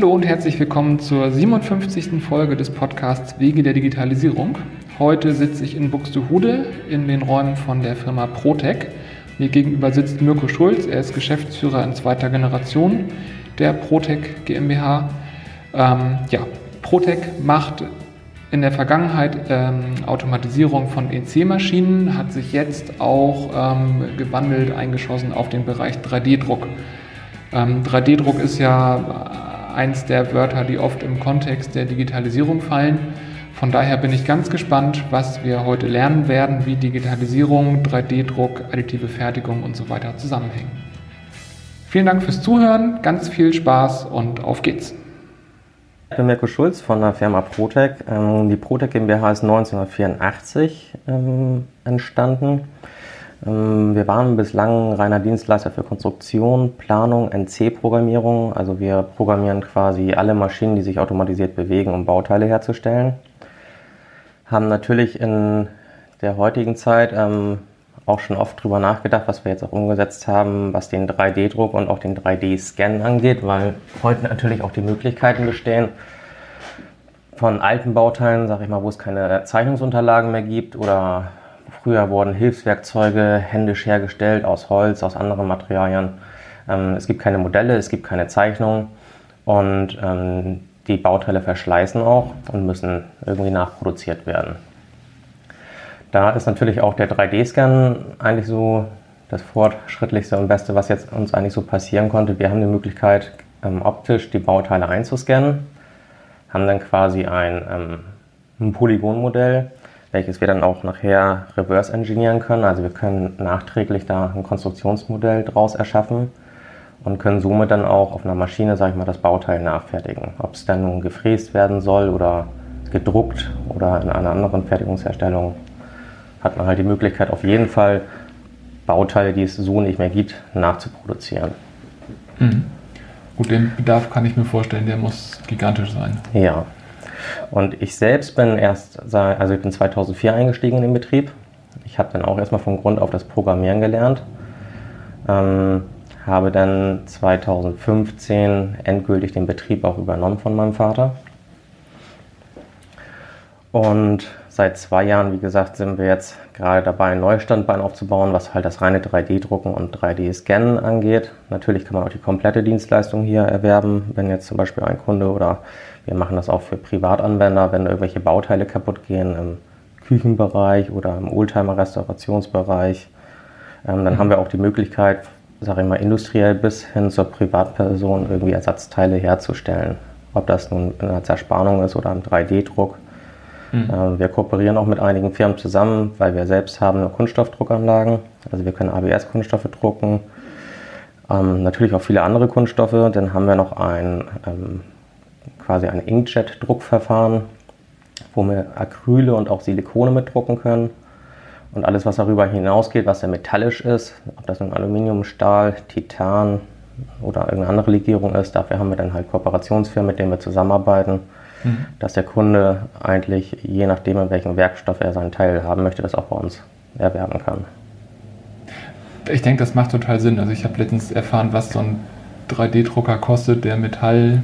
Hallo und herzlich willkommen zur 57. Folge des Podcasts Wege der Digitalisierung. Heute sitze ich in Buxtehude in den Räumen von der Firma Protec. Mir gegenüber sitzt Mirko Schulz, er ist Geschäftsführer in zweiter Generation der Protec GmbH. Ähm, ja, Protec macht in der Vergangenheit ähm, Automatisierung von EC-Maschinen, hat sich jetzt auch ähm, gewandelt, eingeschossen auf den Bereich 3D-Druck. 3D-Druck ähm, ist ja eins der Wörter, die oft im Kontext der Digitalisierung fallen. Von daher bin ich ganz gespannt, was wir heute lernen werden, wie Digitalisierung, 3D-Druck, additive Fertigung und so weiter zusammenhängen. Vielen Dank fürs Zuhören, ganz viel Spaß und auf geht's. Ich bin Mirko Schulz von der Firma Protec. Ähm, die Protec GmbH ist 1984 ähm, entstanden. Ähm, wir waren bislang reiner Dienstleister für Konstruktion, Planung, NC-Programmierung. Also wir programmieren quasi alle Maschinen, die sich automatisiert bewegen, um Bauteile herzustellen haben natürlich in der heutigen Zeit ähm, auch schon oft drüber nachgedacht, was wir jetzt auch umgesetzt haben, was den 3D-Druck und auch den 3D-Scan angeht, weil heute natürlich auch die Möglichkeiten bestehen, von alten Bauteilen, sag ich mal, wo es keine Zeichnungsunterlagen mehr gibt oder früher wurden Hilfswerkzeuge händisch hergestellt aus Holz, aus anderen Materialien. Ähm, es gibt keine Modelle, es gibt keine Zeichnungen und ähm, die Bauteile verschleißen auch und müssen irgendwie nachproduziert werden. Da ist natürlich auch der 3D-Scan eigentlich so das fortschrittlichste und beste, was jetzt uns eigentlich so passieren konnte. Wir haben die Möglichkeit, ähm, optisch die Bauteile einzuscannen, haben dann quasi ein, ähm, ein Polygonmodell, welches wir dann auch nachher reverse engineeren können. Also wir können nachträglich da ein Konstruktionsmodell draus erschaffen und können somit dann auch auf einer Maschine, sage ich mal, das Bauteil nachfertigen. Ob es dann nun gefräst werden soll oder gedruckt oder in einer anderen Fertigungsherstellung, hat man halt die Möglichkeit, auf jeden Fall Bauteile, die es so nicht mehr gibt, nachzuproduzieren. Mhm. Gut, den Bedarf kann ich mir vorstellen, der muss gigantisch sein. Ja. Und ich selbst bin erst, also ich bin 2004 eingestiegen in den Betrieb. Ich habe dann auch erstmal von Grund auf das Programmieren gelernt. Ähm, habe dann 2015 endgültig den Betrieb auch übernommen von meinem Vater. Und seit zwei Jahren, wie gesagt, sind wir jetzt gerade dabei, ein neues Standbein aufzubauen, was halt das reine 3D-Drucken und 3D-Scannen angeht. Natürlich kann man auch die komplette Dienstleistung hier erwerben, wenn jetzt zum Beispiel ein Kunde oder wir machen das auch für Privatanwender, wenn irgendwelche Bauteile kaputt gehen im Küchenbereich oder im Oldtimer-Restaurationsbereich. Ähm, dann mhm. haben wir auch die Möglichkeit, sage ich mal, industriell bis hin zur Privatperson irgendwie Ersatzteile herzustellen. Ob das nun in einer Zerspannung ist oder im 3D-Druck. Mhm. Ähm, wir kooperieren auch mit einigen Firmen zusammen, weil wir selbst haben Kunststoffdruckanlagen. Also wir können ABS-Kunststoffe drucken. Ähm, natürlich auch viele andere Kunststoffe. Dann haben wir noch ein ähm, quasi ein Inkjet-Druckverfahren, wo wir Acryle und auch Silikone mitdrucken können. Und alles, was darüber hinausgeht, was ja metallisch ist, ob das nun Aluminium, Stahl, Titan oder irgendeine andere Legierung ist, dafür haben wir dann halt Kooperationsfirmen, mit denen wir zusammenarbeiten, mhm. dass der Kunde eigentlich, je nachdem, in welchem Werkstoff er seinen Teil haben möchte, das auch bei uns erwerben kann. Ich denke, das macht total Sinn. Also ich habe letztens erfahren, was so ein 3D-Drucker kostet, der Metall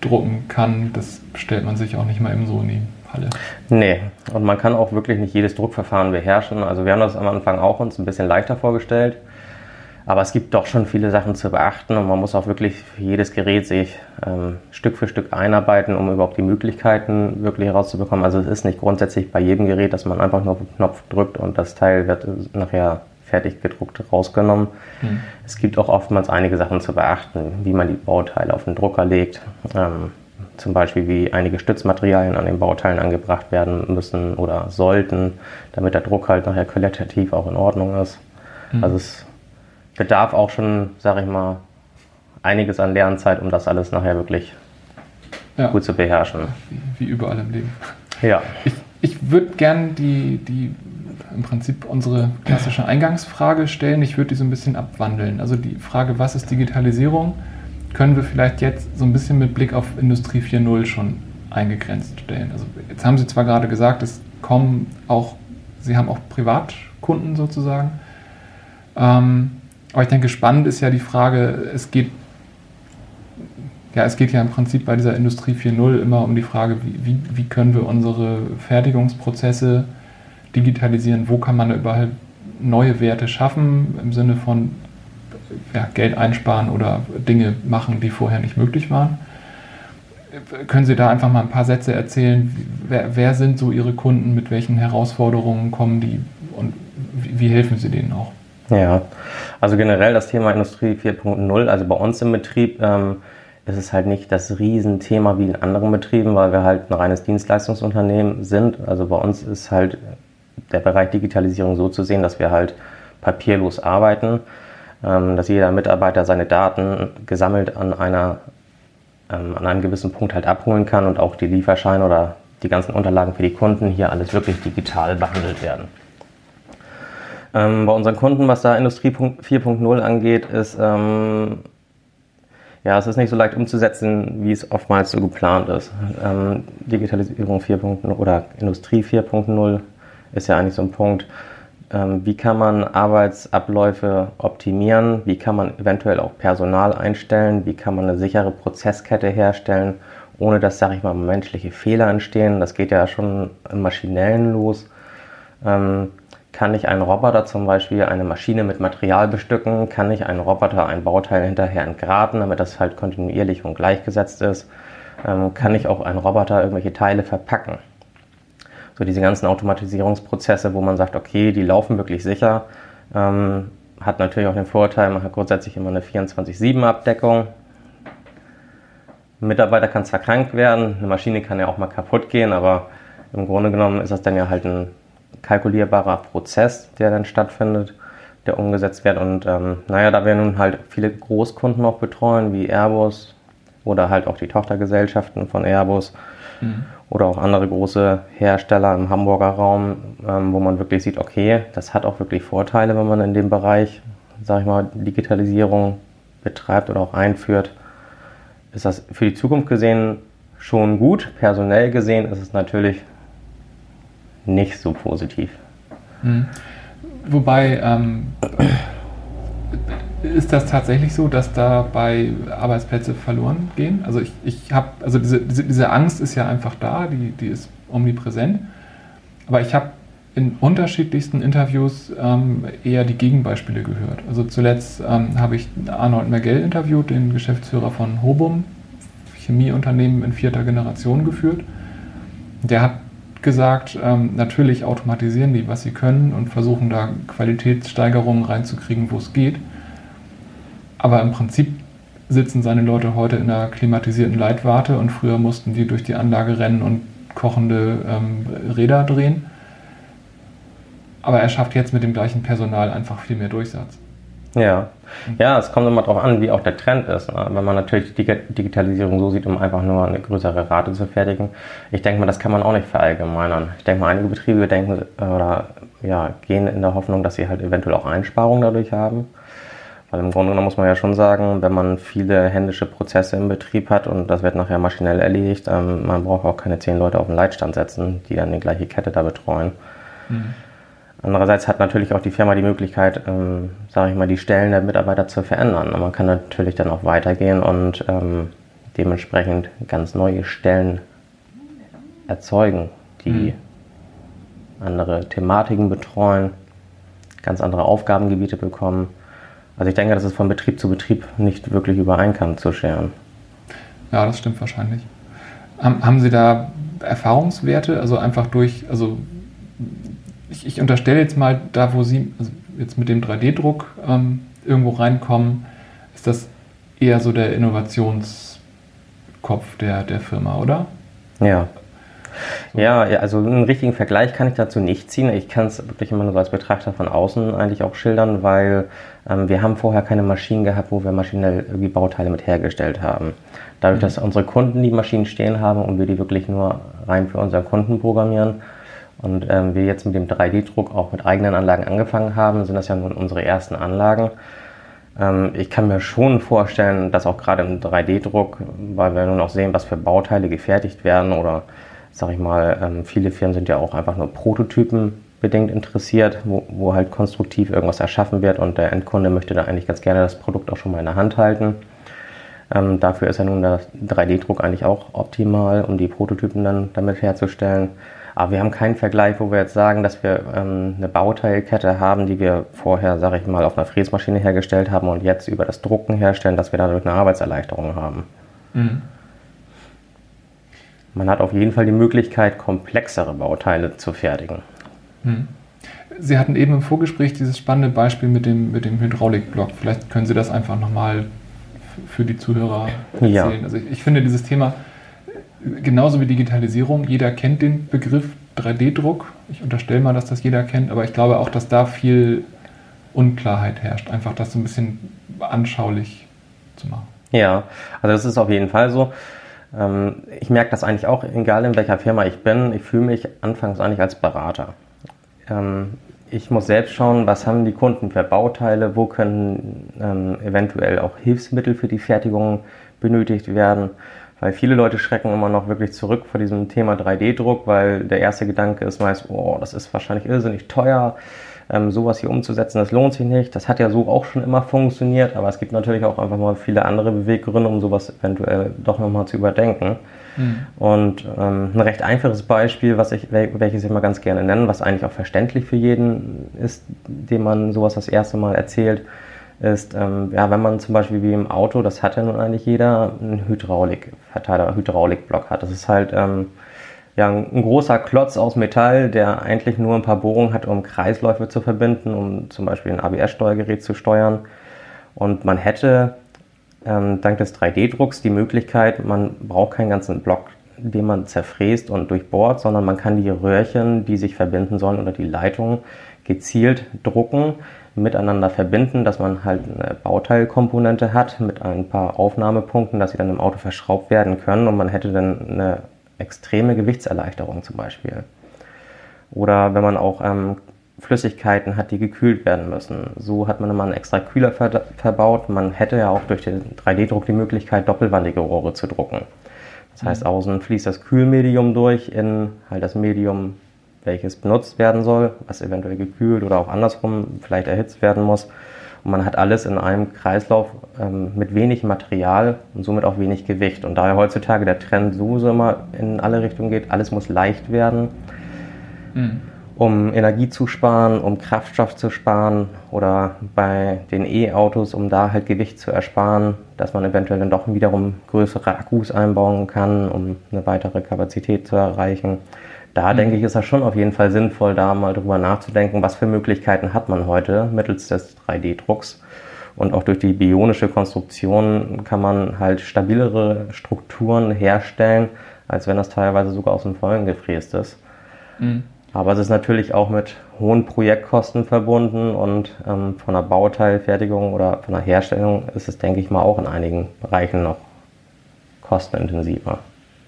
drucken kann. Das stellt man sich auch nicht mal eben so nehmen. Halle. Nee, und man kann auch wirklich nicht jedes Druckverfahren beherrschen. Also wir haben das am Anfang auch uns ein bisschen leichter vorgestellt. Aber es gibt doch schon viele Sachen zu beachten und man muss auch wirklich jedes Gerät sich ähm, Stück für Stück einarbeiten, um überhaupt die Möglichkeiten wirklich herauszubekommen. Also es ist nicht grundsätzlich bei jedem Gerät, dass man einfach nur auf den Knopf drückt und das Teil wird nachher fertig gedruckt rausgenommen. Mhm. Es gibt auch oftmals einige Sachen zu beachten, wie man die Bauteile auf den Drucker legt. Ähm, zum Beispiel wie einige Stützmaterialien an den Bauteilen angebracht werden müssen oder sollten, damit der Druck halt nachher qualitativ auch in Ordnung ist. Mhm. Also es bedarf auch schon, sage ich mal, einiges an Lernzeit, um das alles nachher wirklich ja. gut zu beherrschen. Wie, wie, überall im Leben. Ja. Ich, ich würde gerne die, die im Prinzip unsere klassische Eingangsfrage stellen. Ich würde die so ein bisschen abwandeln. Also die Frage, was ist Digitalisierung? können wir vielleicht jetzt so ein bisschen mit Blick auf Industrie 4.0 schon eingegrenzt stellen? Also jetzt haben Sie zwar gerade gesagt, es kommen auch, Sie haben auch Privatkunden sozusagen. Ähm, aber ich denke, spannend ist ja die Frage, es geht ja, es geht ja im Prinzip bei dieser Industrie 4.0 immer um die Frage, wie, wie, wie, können wir unsere Fertigungsprozesse digitalisieren, wo kann man überall neue Werte schaffen im Sinne von ja, Geld einsparen oder Dinge machen, die vorher nicht möglich waren. Können Sie da einfach mal ein paar Sätze erzählen? Wer, wer sind so Ihre Kunden? Mit welchen Herausforderungen kommen die? Und wie, wie helfen Sie denen auch? Ja, also generell das Thema Industrie 4.0, also bei uns im Betrieb ähm, ist es halt nicht das Riesenthema wie in anderen Betrieben, weil wir halt ein reines Dienstleistungsunternehmen sind. Also bei uns ist halt der Bereich Digitalisierung so zu sehen, dass wir halt papierlos arbeiten, ähm, dass jeder Mitarbeiter seine Daten gesammelt an einer ähm, an einem gewissen Punkt halt abholen kann und auch die Lieferscheine oder die ganzen Unterlagen für die Kunden hier alles wirklich digital behandelt werden. Ähm, bei unseren Kunden, was da Industrie 4.0 angeht, ist, ja, es ist nicht so leicht umzusetzen, wie es oftmals so geplant ist. Ähm, Digitalisierung 4.0 oder Industrie 4.0 ist ja eigentlich so ein Punkt. Ähm, wie kann man Arbeitsabläufe optimieren? Wie kann man eventuell auch Personal einstellen? Wie kann man eine sichere Prozesskette herstellen, ohne dass, sage ich mal, menschliche Fehler entstehen? Das geht ja schon im Maschinellen los. Ähm, kann ich einen Roboter zum Beispiel eine Maschine mit Material bestücken? Kann ich einen Roboter ein Bauteil hinterher entgraten, damit das halt kontinuierlich und gleichgesetzt ist? Ähm, kann ich auch einen Roboter irgendwelche Teile verpacken? So diese ganzen Automatisierungsprozesse, wo man sagt, okay, die laufen wirklich sicher. Ähm, hat natürlich auch den Vorteil, man hat grundsätzlich immer eine 24-7-Abdeckung. Ein Mitarbeiter kann zwar krank werden, eine Maschine kann ja auch mal kaputt gehen, aber im Grunde genommen ist das dann ja halt ein kalkulierbarer Prozess, der dann stattfindet, der umgesetzt wird. Und ähm, naja, da wir nun halt viele Großkunden auch betreuen, wie Airbus oder halt auch die Tochtergesellschaften von Airbus, mhm oder auch andere große Hersteller im Hamburger Raum, ähm, wo man wirklich sieht, okay, das hat auch wirklich Vorteile, wenn man in dem Bereich, sag ich mal, Digitalisierung betreibt oder auch einführt. Ist das für die Zukunft gesehen schon gut? Personell gesehen ist es natürlich nicht so positiv. Mhm. Wobei ähm, ist das tatsächlich so, dass dabei Arbeitsplätze verloren gehen? Also ich, ich habe, also diese, diese, diese, Angst ist ja einfach da, die, die ist omnipräsent. Aber ich habe in unterschiedlichsten Interviews ähm, eher die Gegenbeispiele gehört. Also zuletzt ähm, habe ich Arnold Mergell interviewt, den Geschäftsführer von Hobum, Chemieunternehmen in vierter Generation geführt. Der hat gesagt, ähm, natürlich automatisieren die, was sie können und versuchen da Qualitätssteigerungen reinzukriegen, wo es geht. Aber im Prinzip sitzen seine Leute heute in einer klimatisierten Leitwarte und früher mussten die durch die Anlage rennen und kochende ähm, Räder drehen. Aber er schafft jetzt mit dem gleichen Personal einfach viel mehr Durchsatz. Ja. ja, es kommt immer darauf an, wie auch der Trend ist. Ne? Wenn man natürlich die Digitalisierung so sieht, um einfach nur eine größere Rate zu fertigen. Ich denke mal, das kann man auch nicht verallgemeinern. Ich denke mal, einige Betriebe denken oder ja, gehen in der Hoffnung, dass sie halt eventuell auch Einsparungen dadurch haben. Weil im Grunde genommen muss man ja schon sagen, wenn man viele händische Prozesse im Betrieb hat und das wird nachher maschinell erledigt, ähm, man braucht auch keine zehn Leute auf den Leitstand setzen, die dann die gleiche Kette da betreuen. Mhm. Andererseits hat natürlich auch die Firma die Möglichkeit, ähm, sage ich mal, die Stellen der Mitarbeiter zu verändern. Und man kann natürlich dann auch weitergehen und ähm, dementsprechend ganz neue Stellen erzeugen, die mhm. andere Thematiken betreuen, ganz andere Aufgabengebiete bekommen. Also ich denke, das ist von Betrieb zu Betrieb nicht wirklich über einen Kamm zu scheren. Ja, das stimmt wahrscheinlich. Haben Sie da Erfahrungswerte, also einfach durch, also ich, ich unterstelle jetzt mal, da wo Sie also jetzt mit dem 3D-Druck ähm, irgendwo reinkommen, ist das eher so der Innovationskopf der, der Firma, oder? Ja. Ja, also einen richtigen Vergleich kann ich dazu nicht ziehen. Ich kann es wirklich immer nur so als Betrachter von außen eigentlich auch schildern, weil ähm, wir haben vorher keine Maschinen gehabt, wo wir maschinell irgendwie Bauteile mit hergestellt haben. Dadurch, mhm. dass unsere Kunden die Maschinen stehen haben und wir die wirklich nur rein für unseren Kunden programmieren und ähm, wir jetzt mit dem 3D-Druck auch mit eigenen Anlagen angefangen haben, sind das ja nun unsere ersten Anlagen. Ähm, ich kann mir schon vorstellen, dass auch gerade im 3D-Druck, weil wir nun auch sehen, was für Bauteile gefertigt werden oder sag ich mal, ähm, viele Firmen sind ja auch einfach nur Prototypen bedingt interessiert, wo, wo halt konstruktiv irgendwas erschaffen wird und der Endkunde möchte da eigentlich ganz gerne das Produkt auch schon mal in der Hand halten. Ähm, dafür ist ja nun der 3D-Druck eigentlich auch optimal, um die Prototypen dann damit herzustellen. Aber wir haben keinen Vergleich, wo wir jetzt sagen, dass wir ähm, eine Bauteilkette haben, die wir vorher, sage ich mal, auf einer Fräsmaschine hergestellt haben und jetzt über das Drucken herstellen, dass wir dadurch eine Arbeitserleichterung haben. Mhm. Man hat auf jeden Fall die Möglichkeit, komplexere Bauteile zu fertigen. Mhm. Sie hatten eben im Vorgespräch dieses spannende Beispiel mit dem, mit dem Hydraulikblock. Vielleicht können Sie das einfach nochmal für die Zuhörer erzählen. Ja. Also ich, ich finde dieses Thema genauso wie Digitalisierung, jeder kennt den Begriff 3D-Druck. Ich unterstelle mal, dass das jeder kennt, aber ich glaube auch, dass da viel Unklarheit herrscht. Einfach das so ein bisschen anschaulich zu machen. Ja, also das ist auf jeden Fall so. Ähm, ich merke das eigentlich auch, egal in welcher Firma ich bin, ich fühle mich anfangs eigentlich als Berater. Ähm, ich muss selbst schauen, was haben die Kunden für Bauteile, wo können ähm, eventuell auch Hilfsmittel für die Fertigung benötigt werden. Weil viele Leute schrecken immer noch wirklich zurück vor diesem Thema 3D-Druck, weil der erste Gedanke ist meist, oh, das ist wahrscheinlich irrsinnig teuer, ähm, sowas hier umzusetzen, das lohnt sich nicht. Das hat ja so auch schon immer funktioniert, aber es gibt natürlich auch einfach mal viele andere Beweggründe, um sowas eventuell doch nochmal zu überdenken. Mhm. Und ähm, ein recht einfaches Beispiel, was ich, welches ich mal ganz gerne nenne, was eigentlich auch verständlich für jeden ist, dem man sowas das erste Mal erzählt, ist, ähm, ja, wenn man zum Beispiel wie im Auto, das hat ja nun eigentlich jeder, einen Hydraulikverteiler, Hydraulikblock hat. Das ist halt ähm, ja, ein großer Klotz aus Metall, der eigentlich nur ein paar Bohrungen hat, um Kreisläufe zu verbinden, um zum Beispiel ein ABS-Steuergerät zu steuern. Und man hätte ähm, dank des 3D-Drucks die Möglichkeit, man braucht keinen ganzen Block, den man zerfräst und durchbohrt, sondern man kann die Röhrchen, die sich verbinden sollen, oder die Leitungen gezielt drucken miteinander verbinden, dass man halt eine Bauteilkomponente hat mit ein paar Aufnahmepunkten, dass sie dann im Auto verschraubt werden können und man hätte dann eine extreme Gewichtserleichterung zum Beispiel. Oder wenn man auch ähm, Flüssigkeiten hat, die gekühlt werden müssen. So hat man immer einen extra Kühler ver verbaut. Man hätte ja auch durch den 3D-Druck die Möglichkeit, doppelwandige Rohre zu drucken. Das heißt, mhm. außen fließt das Kühlmedium durch in halt das Medium welches benutzt werden soll, was eventuell gekühlt oder auch andersrum vielleicht erhitzt werden muss. Und man hat alles in einem Kreislauf ähm, mit wenig Material und somit auch wenig Gewicht. Und daher heutzutage der Trend sowieso immer in alle Richtungen geht, alles muss leicht werden, mhm. um Energie zu sparen, um Kraftstoff zu sparen oder bei den E-Autos, um da halt Gewicht zu ersparen, dass man eventuell dann doch wiederum größere Akkus einbauen kann, um eine weitere Kapazität zu erreichen da mhm. denke ich, ist das schon auf jeden Fall sinnvoll, da mal drüber nachzudenken, was für Möglichkeiten hat man heute mittels des 3D-Drucks. Und auch durch die bionische Konstruktion kann man halt stabilere Strukturen herstellen, als wenn das teilweise sogar aus dem Vollen gefräst ist. Mhm. Aber es ist natürlich auch mit hohen Projektkosten verbunden und ähm, von der Bauteilfertigung oder von der Herstellung ist es, denke ich mal, auch in einigen Bereichen noch kostenintensiver.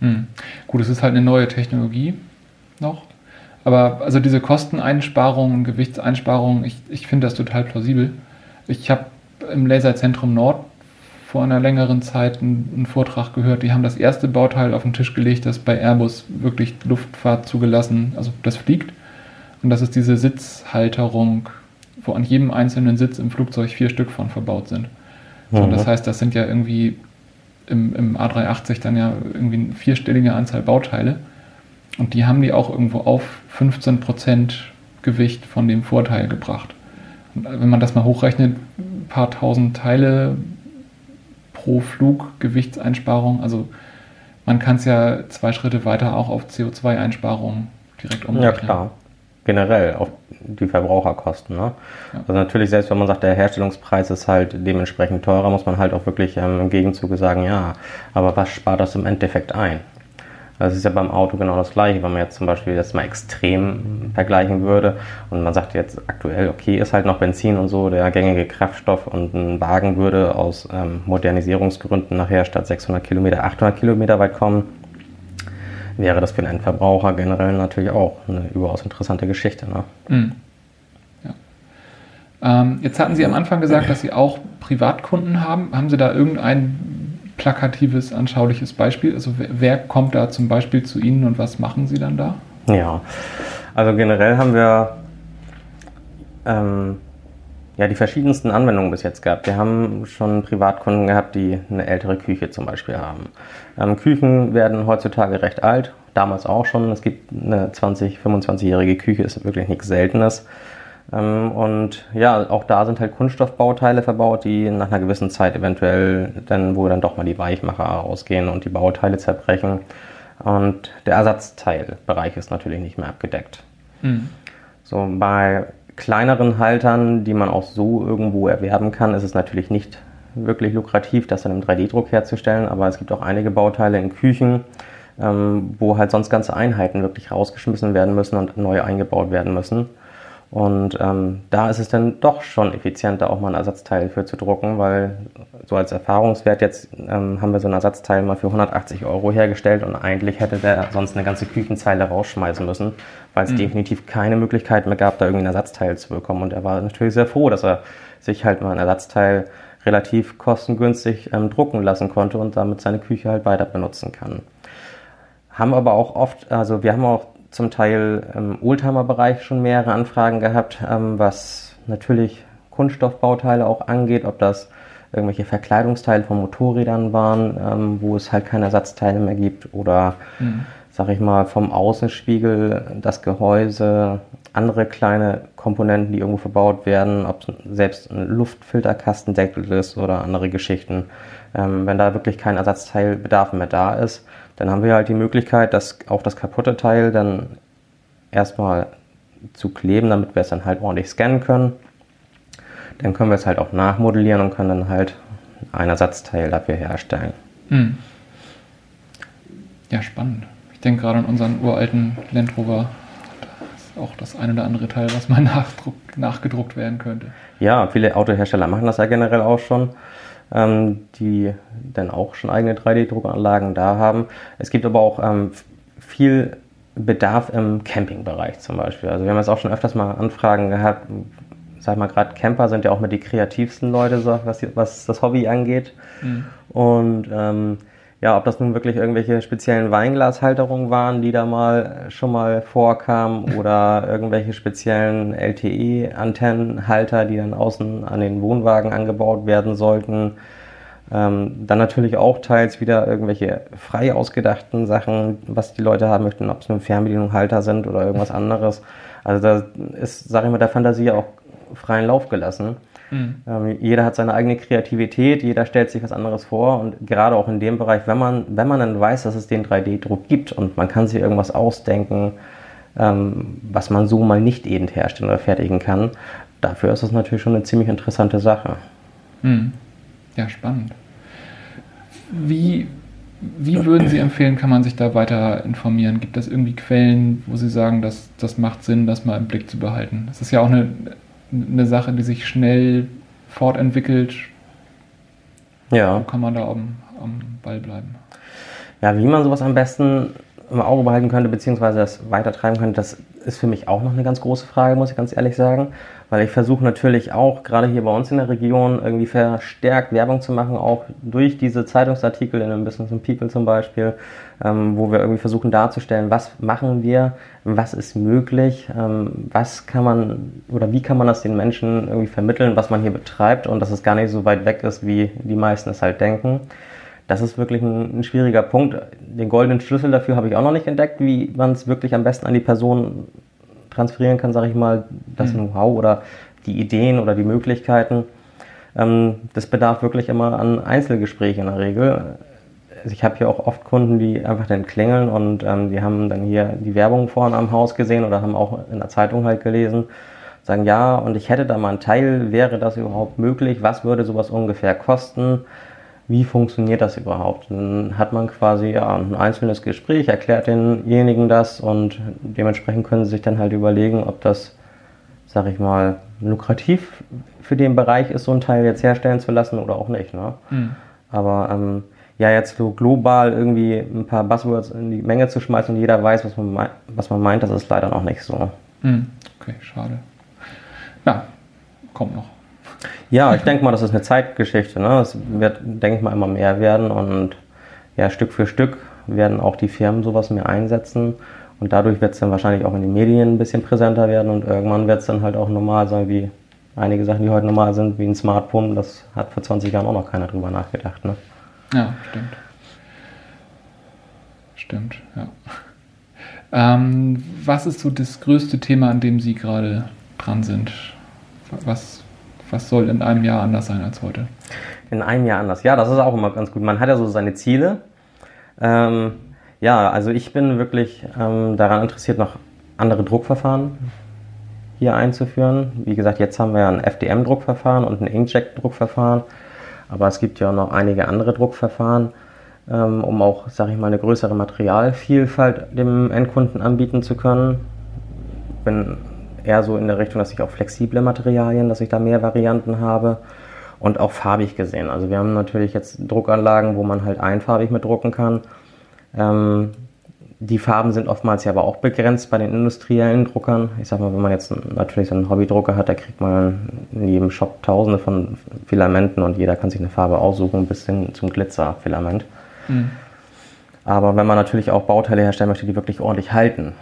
Mhm. Gut, es ist halt eine neue Technologie, noch. Aber also diese Kosteneinsparungen, Gewichtseinsparungen, ich, ich finde das total plausibel. Ich habe im Laserzentrum Nord vor einer längeren Zeit einen, Vortrag gehört. Die haben das erste Bauteil auf den Tisch gelegt, das bei Airbus wirklich Luftfahrt zugelassen, also das fliegt. Und das ist diese Sitzhalterung, wo an jedem einzelnen Sitz im Flugzeug vier Stück von verbaut sind. Mhm. So, das heißt, das sind ja irgendwie im, im A380 dann ja irgendwie eine vierstellige Anzahl Bauteile. Und die haben die auch irgendwo auf 15% Gewicht von dem Vorteil gebracht. Und wenn man das mal hochrechnet, ein paar tausend Teile pro Flug Gewichtseinsparung, also man kann es ja zwei Schritte weiter auch auf CO2-Einsparungen direkt umrechnen. Ja, klar. Generell auf die Verbraucherkosten. Ne? Ja. Also natürlich, selbst wenn man sagt, der Herstellungspreis ist halt dementsprechend teurer, muss man halt auch wirklich ähm, im Gegenzuge sagen, ja, aber was spart das im Endeffekt ein? Das ist ja beim Auto genau das gleiche, wenn man jetzt zum Beispiel das mal extrem vergleichen würde und man sagt jetzt aktuell, okay, ist halt noch Benzin und so der gängige Kraftstoff und ein Wagen würde aus ähm, Modernisierungsgründen nachher statt 600 Kilometer 800 Kilometer weit kommen, wäre das für den Endverbraucher generell natürlich auch eine überaus interessante Geschichte. Ne? Mhm. Ähm, jetzt hatten Sie am Anfang gesagt, dass Sie auch Privatkunden haben. Haben Sie da irgendeinen plakatives, anschauliches Beispiel? Also wer, kommt da zum Beispiel zu Ihnen und was machen Sie dann da? Ja, also generell haben wir ähm, ja, die verschiedensten Anwendungen bis jetzt gehabt. Wir haben schon Privatkunden gehabt, die eine ältere Küche zum Beispiel haben. Ähm, Küchen werden heutzutage recht alt, damals auch schon. Es gibt eine 20, 25-jährige Küche, ist wirklich nichts Seltenes. Ähm, und ja, auch da sind halt Kunststoffbauteile verbaut, die nach einer gewissen Zeit eventuell dann, wo dann doch mal die Weichmacher ausgehen und die Bauteile zerbrechen. Und der Ersatzteilbereich ist natürlich nicht mehr abgedeckt. Mhm. So bei kleineren Haltern, die man auch so irgendwo erwerben kann, ist es natürlich nicht wirklich lukrativ, das dann im 3D-Druck herzustellen, aber es gibt auch einige Bauteile in Küchen, ähm, wo halt sonst ganze Einheiten wirklich rausgeschmissen werden müssen und neu eingebaut werden müssen. Und ähm, da ist es dann doch schon effizienter, auch mal ein Ersatzteil für zu drucken, weil so als Erfahrungswert jetzt ähm, haben wir so ein Ersatzteil mal für 180 Euro hergestellt und eigentlich hätte der sonst eine ganze Küchenzeile rausschmeißen müssen, weil es mhm. definitiv keine Möglichkeit mehr gab, da irgendwie ein Ersatzteil zu bekommen. Und er war natürlich sehr froh, dass er sich halt mal ein Ersatzteil relativ kostengünstig ähm, drucken lassen konnte und damit seine Küche halt weiter benutzen kann. Haben aber auch oft, also wir haben auch zum Teil im Oldtimer-Bereich schon mehrere Anfragen gehabt, ähm, was natürlich Kunststoffbauteile auch angeht, ob das irgendwelche Verkleidungsteile von Motorrädern waren, ähm, wo es halt keine Ersatzteile mehr gibt oder mhm. sag ich mal vom Außenspiegel, das Gehäuse, andere kleine Komponenten, die irgendwo verbaut werden, ob selbst ein Luftfilterkastendeckel ist oder andere Geschichten. Ähm, wenn da wirklich kein Ersatzteilbedarf mehr da ist, dann haben wir halt die Möglichkeit, dass auch das kaputte Teil dann erstmal zu kleben, damit wir es dann halt ordentlich scannen können. Dann können wir es halt auch nachmodellieren und können dann halt ein Ersatzteil dafür herstellen. Hm. Ja, spannend. Ich denke gerade an unseren uralten Land Rover. Das ist auch das eine oder andere Teil, was mal nachgedruckt werden könnte. Ja, viele Autohersteller machen das ja generell auch schon ähm, die dann auch schon eigene 3D-Druckanlagen da haben. Es gibt aber auch ähm, viel Bedarf im Campingbereich zum Beispiel. Also wir haben jetzt auch schon öfters mal Anfragen gehabt. Sag mal, gerade Camper sind ja auch mit die kreativsten Leute, so, was, was das Hobby angeht. Mhm. Und ähm, ja, ob das nun wirklich irgendwelche speziellen Weinglashalterungen waren, die da mal schon mal vorkamen oder irgendwelche speziellen LTE-Antennenhalter, die dann außen an den Wohnwagen angebaut werden sollten. Ähm, dann natürlich auch teils wieder irgendwelche frei ausgedachten Sachen, was die Leute haben möchten, ob es nur Fernbedienungshalter sind oder irgendwas anderes. Also da ist, sage ich mal, der Fantasie auch freien Lauf gelassen. Mhm. Ähm, jeder hat seine eigene Kreativität, jeder stellt sich was anderes vor und gerade auch in dem Bereich, wenn man, wenn man dann weiß, dass es den 3D-Druck gibt und man kann sich irgendwas ausdenken, ähm, was man so mal nicht eben herstellen oder fertigen kann, dafür ist es natürlich schon eine ziemlich interessante Sache. Mhm. Ja, spannend. Wie, wie würden Sie empfehlen, kann man sich da weiter informieren? Gibt es irgendwie Quellen, wo Sie sagen, dass das macht Sinn, das mal im Blick zu behalten? Das ist ja auch eine eine Sache, die sich schnell fortentwickelt. Ja. Wo kann man da am, am Ball bleiben? Ja, wie man sowas am besten im Auge behalten könnte, beziehungsweise das weitertreiben könnte, das ist für mich auch noch eine ganz große Frage, muss ich ganz ehrlich sagen. Weil ich versuche natürlich auch, gerade hier bei uns in der Region, irgendwie verstärkt Werbung zu machen, auch durch diese Zeitungsartikel in dem Business and People zum Beispiel, ähm, wo wir irgendwie versuchen darzustellen, was machen wir, was ist möglich, ähm, was kann man oder wie kann man das den Menschen irgendwie vermitteln, was man hier betreibt und dass es gar nicht so weit weg ist, wie die meisten es halt denken das ist wirklich ein, ein, schwieriger Punkt. Den goldenen Schlüssel dafür habe ich auch noch nicht entdeckt, wie man es wirklich am besten an die Person transferieren kann, sage ich mal, das mhm. Know-how oder die Ideen oder die Möglichkeiten. Ähm, das bedarf wirklich immer an Einzelgesprächen in der Regel. Also ich habe hier auch oft Kunden, die einfach dann klingeln und ähm, die haben dann hier die Werbung vorne am Haus gesehen oder haben auch in der Zeitung halt gelesen, sagen ja und ich hätte da mal einen Teil, wäre das überhaupt möglich, was würde sowas ungefähr kosten? Wie funktioniert das überhaupt? Dann hat man quasi ja, ein einzelnes Gespräch, erklärt denjenigen das und dementsprechend können sie sich dann halt überlegen, ob das, sag ich mal, lukrativ für den Bereich ist, so ein Teil jetzt herstellen zu lassen oder auch nicht. Ne? Mhm. Aber ähm, ja, jetzt so global irgendwie ein paar Buzzwords in die Menge zu schmeißen und jeder weiß, was man, was man meint, das ist leider noch nicht so. Mhm. Okay, schade. Ja, kommt noch. Ja, ich denke mal, das ist eine Zeitgeschichte. Ne? Es wird, denke ich mal, immer mehr werden und ja, Stück für Stück werden auch die Firmen sowas mehr einsetzen und dadurch wird es dann wahrscheinlich auch in den Medien ein bisschen präsenter werden und irgendwann wird es dann halt auch normal sein, wie einige Sachen, die heute normal sind, wie ein Smartphone, das hat vor 20 Jahren auch noch keiner drüber nachgedacht. Ne? Ja, stimmt. Stimmt, ja. Ähm, was ist so das größte Thema, an dem Sie gerade dran sind? Was, was soll in einem Jahr anders sein als heute? In einem Jahr anders. Ja, das ist auch immer ganz gut. Man hat ja so seine Ziele. Ähm, ja, also ich bin wirklich ähm, daran interessiert, noch andere Druckverfahren hier einzuführen. Wie gesagt, jetzt haben wir ein FDM-Druckverfahren und ein Inkjet-Druckverfahren. Aber es gibt ja auch noch einige andere Druckverfahren ähm, um auch, sage ich mal, eine größere Materialvielfalt dem Endkunden anbieten zu können. Bin eher so in der Richtung, dass ich auch flexible Materialien, dass ich da mehr Varianten habe und auch farbig gesehen. Also wir haben natürlich jetzt Druckanlagen, wo man halt einfarbig mit drucken kann. Ähm, die Farben sind oftmals ja aber auch begrenzt bei den industriellen Druckern. Ich sag mal, wenn man jetzt natürlich so einen Hobbydrucker hat, da kriegt man in jedem Shop tausende von Filamenten und jeder kann sich eine Farbe aussuchen bis hin zum Glitzerfilament. Mhm. Aber wenn man natürlich auch Bauteile herstellen möchte, die wirklich ordentlich halten,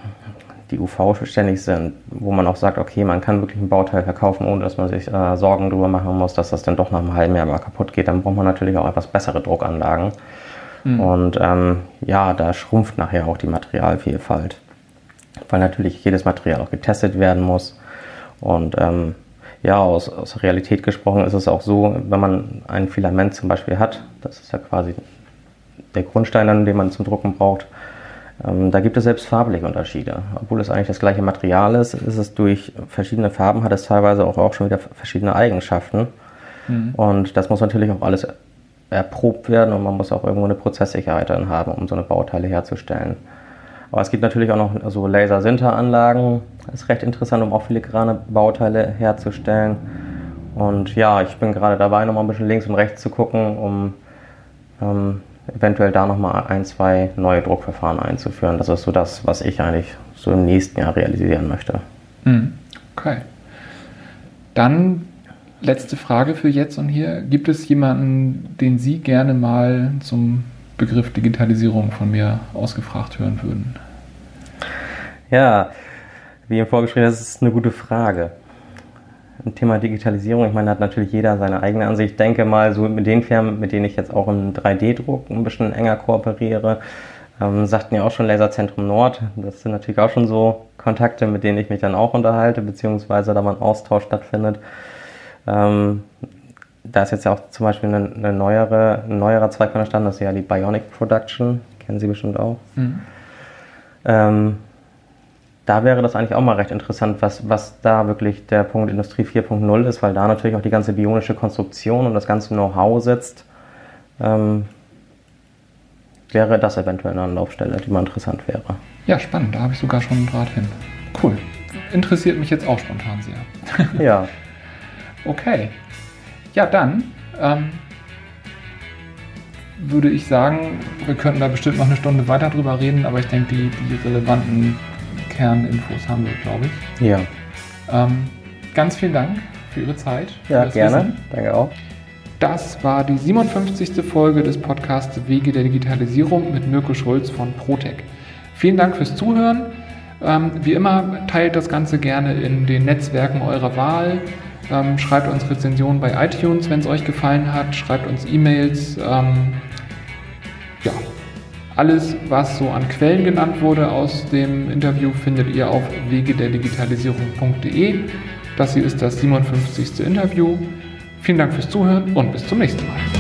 die UV-ständig sind, wo man auch sagt, okay, man kann wirklich ein Bauteil verkaufen, ohne dass man sich äh, Sorgen darüber machen muss, dass das dann doch nach einem halben Jahr mal kaputt geht, dann braucht man natürlich auch etwas bessere Druckanlagen. Mhm. Und ähm, ja, da schrumpft nachher auch die Materialvielfalt, weil natürlich jedes Material auch getestet werden muss. Und ähm, ja, aus, aus Realität gesprochen ist es auch so, wenn man ein Filament zum Beispiel hat, das ist ja quasi der Grundstein, an den man zum Drucken braucht. Ähm, da gibt es selbst farbliche Unterschiede. Obwohl es eigentlich das gleiche Material ist, ist es durch verschiedene Farben, hat es teilweise auch, auch schon wieder verschiedene Eigenschaften. Mhm. Und das muss natürlich auch alles erprobt werden und man muss auch irgendwo eine Prozesssicherheit dann haben, um so eine Bauteile herzustellen. Aber es gibt natürlich auch noch so Laser-Sinter-Anlagen. Ist recht interessant, um auch filigrane Bauteile herzustellen. Und ja, ich bin gerade dabei, nochmal ein bisschen links und rechts zu gucken, um ähm, eventuell da nochmal ein, zwei neue Druckverfahren einzuführen. Das ist so das, was ich eigentlich so im nächsten Jahr realisieren möchte. Hm, okay. Dann letzte Frage für jetzt und hier. Gibt es jemanden, den Sie gerne mal zum Begriff Digitalisierung von mir ausgefragt hören würden? Ja, wie im Vorgespräch, das ist eine gute Frage Thema Digitalisierung, ich meine, hat natürlich jeder seine eigene Ansicht. Ich denke mal, so mit den Firmen, mit denen ich jetzt auch im 3D-Druck ein bisschen enger kooperiere, ähm, sagten ja auch schon Laserzentrum Nord. Das sind natürlich auch schon so Kontakte, mit denen ich mich dann auch unterhalte, beziehungsweise da mal ein Austausch stattfindet. Ähm, da ist jetzt ja auch zum Beispiel eine, eine neuere, ein neuerer Zweig von der Stand, das ist ja die Bionic Production, kennen Sie bestimmt auch. Mhm. Ähm, da wäre das eigentlich auch mal recht interessant, was, was da wirklich der Punkt Industrie 4.0 ist, weil da natürlich auch die ganze bionische Konstruktion und das ganze Know-how sitzt. Ähm, wäre das eventuell eine Anlaufstelle, die mal interessant wäre. Ja, spannend. Da habe ich sogar schon einen Draht hin. Cool. Interessiert mich jetzt auch spontan sehr. ja. Okay. Ja, dann ähm, würde ich sagen, wir könnten da bestimmt noch eine Stunde weiter drüber reden, aber ich denke, die, die relevanten Kerninfos haben wir, glaube ich. Ja. Ähm, ganz vielen Dank für Ihre Zeit. Ja, gerne. Wissen. Danke auch. Das war die 57. Folge des Podcasts Wege der Digitalisierung mit Mirko Schulz von Protec. Vielen Dank fürs Zuhören. Ähm, wie immer, teilt das Ganze gerne in den Netzwerken eurer Wahl. Ähm, schreibt uns Rezensionen bei iTunes, wenn es euch gefallen hat. Schreibt uns E-Mails. Ähm, ja, alles, was so an Quellen genannt wurde aus dem Interview, findet ihr auf wegederdigitalisierung.de. Das hier ist das 57. Interview. Vielen Dank fürs Zuhören und bis zum nächsten Mal.